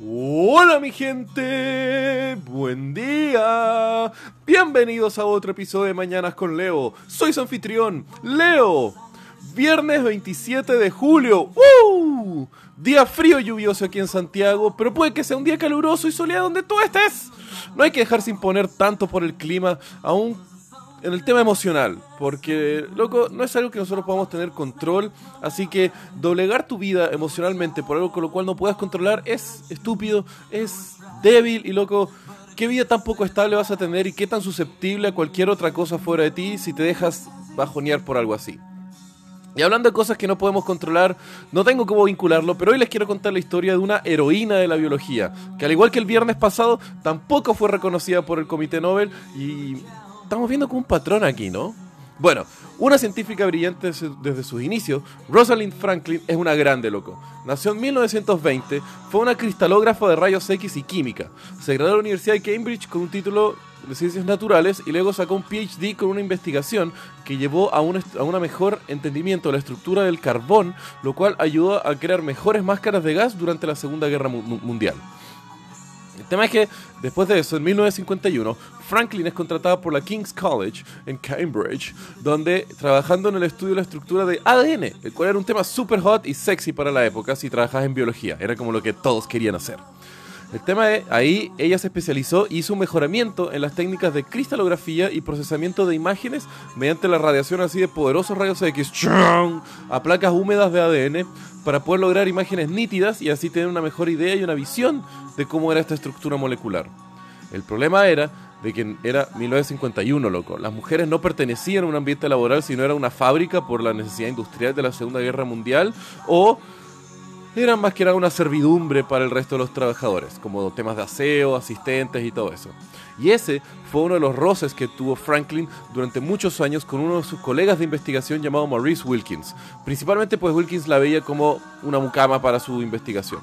Hola mi gente, buen día. Bienvenidos a otro episodio de Mañanas con Leo. Soy su anfitrión, Leo. Viernes 27 de julio. ¡Uh! Día frío y lluvioso aquí en Santiago, pero puede que sea un día caluroso y soleado donde tú estés. No hay que dejarse imponer tanto por el clima, aún en el tema emocional, porque, loco, no es algo que nosotros podamos tener control, así que doblegar tu vida emocionalmente por algo con lo cual no puedas controlar es estúpido, es débil y, loco, ¿qué vida tan poco estable vas a tener y qué tan susceptible a cualquier otra cosa fuera de ti si te dejas bajonear por algo así? Y hablando de cosas que no podemos controlar, no tengo cómo vincularlo, pero hoy les quiero contar la historia de una heroína de la biología, que al igual que el viernes pasado, tampoco fue reconocida por el Comité Nobel y estamos viendo como un patrón aquí, ¿no? Bueno, una científica brillante desde sus inicios, Rosalind Franklin es una grande loco. Nació en 1920, fue una cristalógrafa de rayos X y química. Se graduó de la Universidad de Cambridge con un título de ciencias naturales y luego sacó un PhD con una investigación que llevó a un, a un mejor entendimiento de la estructura del carbón, lo cual ayudó a crear mejores máscaras de gas durante la Segunda Guerra Mundial. El tema es que después de eso, en 1951, Franklin es contratada por la King's College en Cambridge, donde trabajando en el estudio de la estructura de ADN, el cual era un tema super hot y sexy para la época si trabajas en biología, era como lo que todos querían hacer. El tema es, ahí ella se especializó y hizo un mejoramiento en las técnicas de cristalografía y procesamiento de imágenes mediante la radiación así de poderosos rayos X a placas húmedas de ADN para poder lograr imágenes nítidas y así tener una mejor idea y una visión de cómo era esta estructura molecular. El problema era de que era 1951, loco. Las mujeres no pertenecían a un ambiente laboral, sino era una fábrica por la necesidad industrial de la Segunda Guerra Mundial o eran más que nada una servidumbre para el resto de los trabajadores, como temas de aseo, asistentes y todo eso. Y ese fue uno de los roces que tuvo Franklin durante muchos años con uno de sus colegas de investigación llamado Maurice Wilkins. Principalmente pues Wilkins la veía como una mucama para su investigación.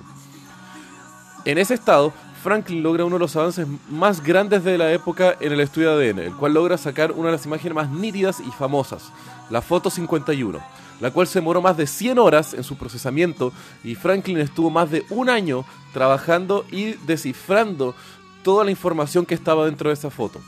En ese estado, Franklin logra uno de los avances más grandes de la época en el estudio de ADN, el cual logra sacar una de las imágenes más nítidas y famosas, la foto 51 la cual se demoró más de 100 horas en su procesamiento y Franklin estuvo más de un año trabajando y descifrando toda la información que estaba dentro de esa foto.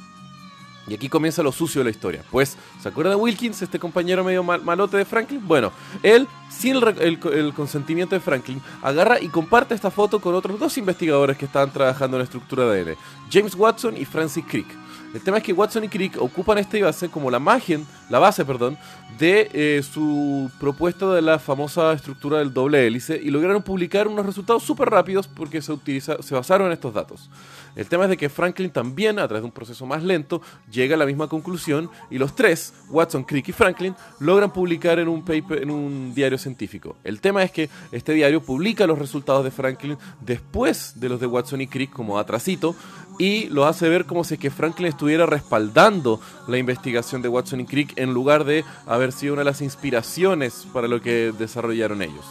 Y aquí comienza lo sucio de la historia. Pues, ¿se acuerda de Wilkins, este compañero medio malote de Franklin? Bueno, él, sin el, el, consentimiento de Franklin, agarra y comparte esta foto con otros dos investigadores que estaban trabajando en la estructura de ADN, James Watson y Francis Crick. El tema es que Watson y Crick ocupan esta base como la magia, la base, perdón, de eh, su propuesta de la famosa estructura del doble hélice y lograron publicar unos resultados súper rápidos porque se, utiliza, se basaron en estos datos. El tema es de que Franklin también, a través de un proceso más lento, llega a la misma conclusión y los tres, Watson, Crick y Franklin, logran publicar en un paper, en un diario científico. El tema es que este diario publica los resultados de Franklin después de los de Watson y Crick como atrasito y lo hace ver como si que Franklin estuviera respaldando la investigación de Watson y Crick en lugar de haber sido una de las inspiraciones para lo que desarrollaron ellos.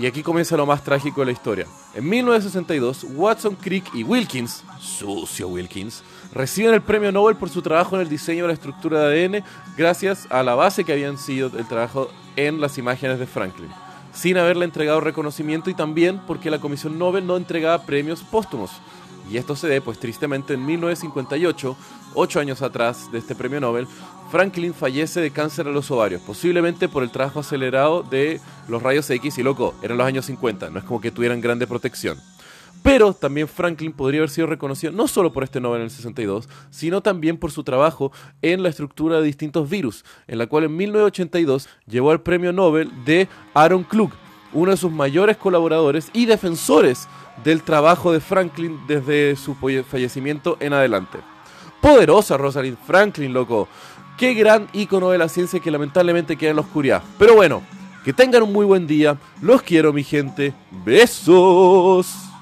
Y aquí comienza lo más trágico de la historia. En 1962, Watson, Crick y Wilkins, sucio Wilkins, reciben el premio Nobel por su trabajo en el diseño de la estructura de ADN gracias a la base que habían sido el trabajo en las imágenes de Franklin, sin haberle entregado reconocimiento y también porque la Comisión Nobel no entregaba premios póstumos. Y esto se debe, pues tristemente, en 1958, ocho años atrás de este premio Nobel, Franklin fallece de cáncer a los ovarios, posiblemente por el trabajo acelerado de los rayos X y loco, eran los años 50, no es como que tuvieran grande protección. Pero también Franklin podría haber sido reconocido no solo por este Nobel en el 62, sino también por su trabajo en la estructura de distintos virus, en la cual en 1982 llevó el premio Nobel de Aaron Klug, uno de sus mayores colaboradores y defensores del trabajo de Franklin desde su fallecimiento en adelante. Poderosa Rosalind Franklin, loco. Qué gran icono de la ciencia que lamentablemente queda en la oscuridad. Pero bueno, que tengan un muy buen día. Los quiero, mi gente. Besos.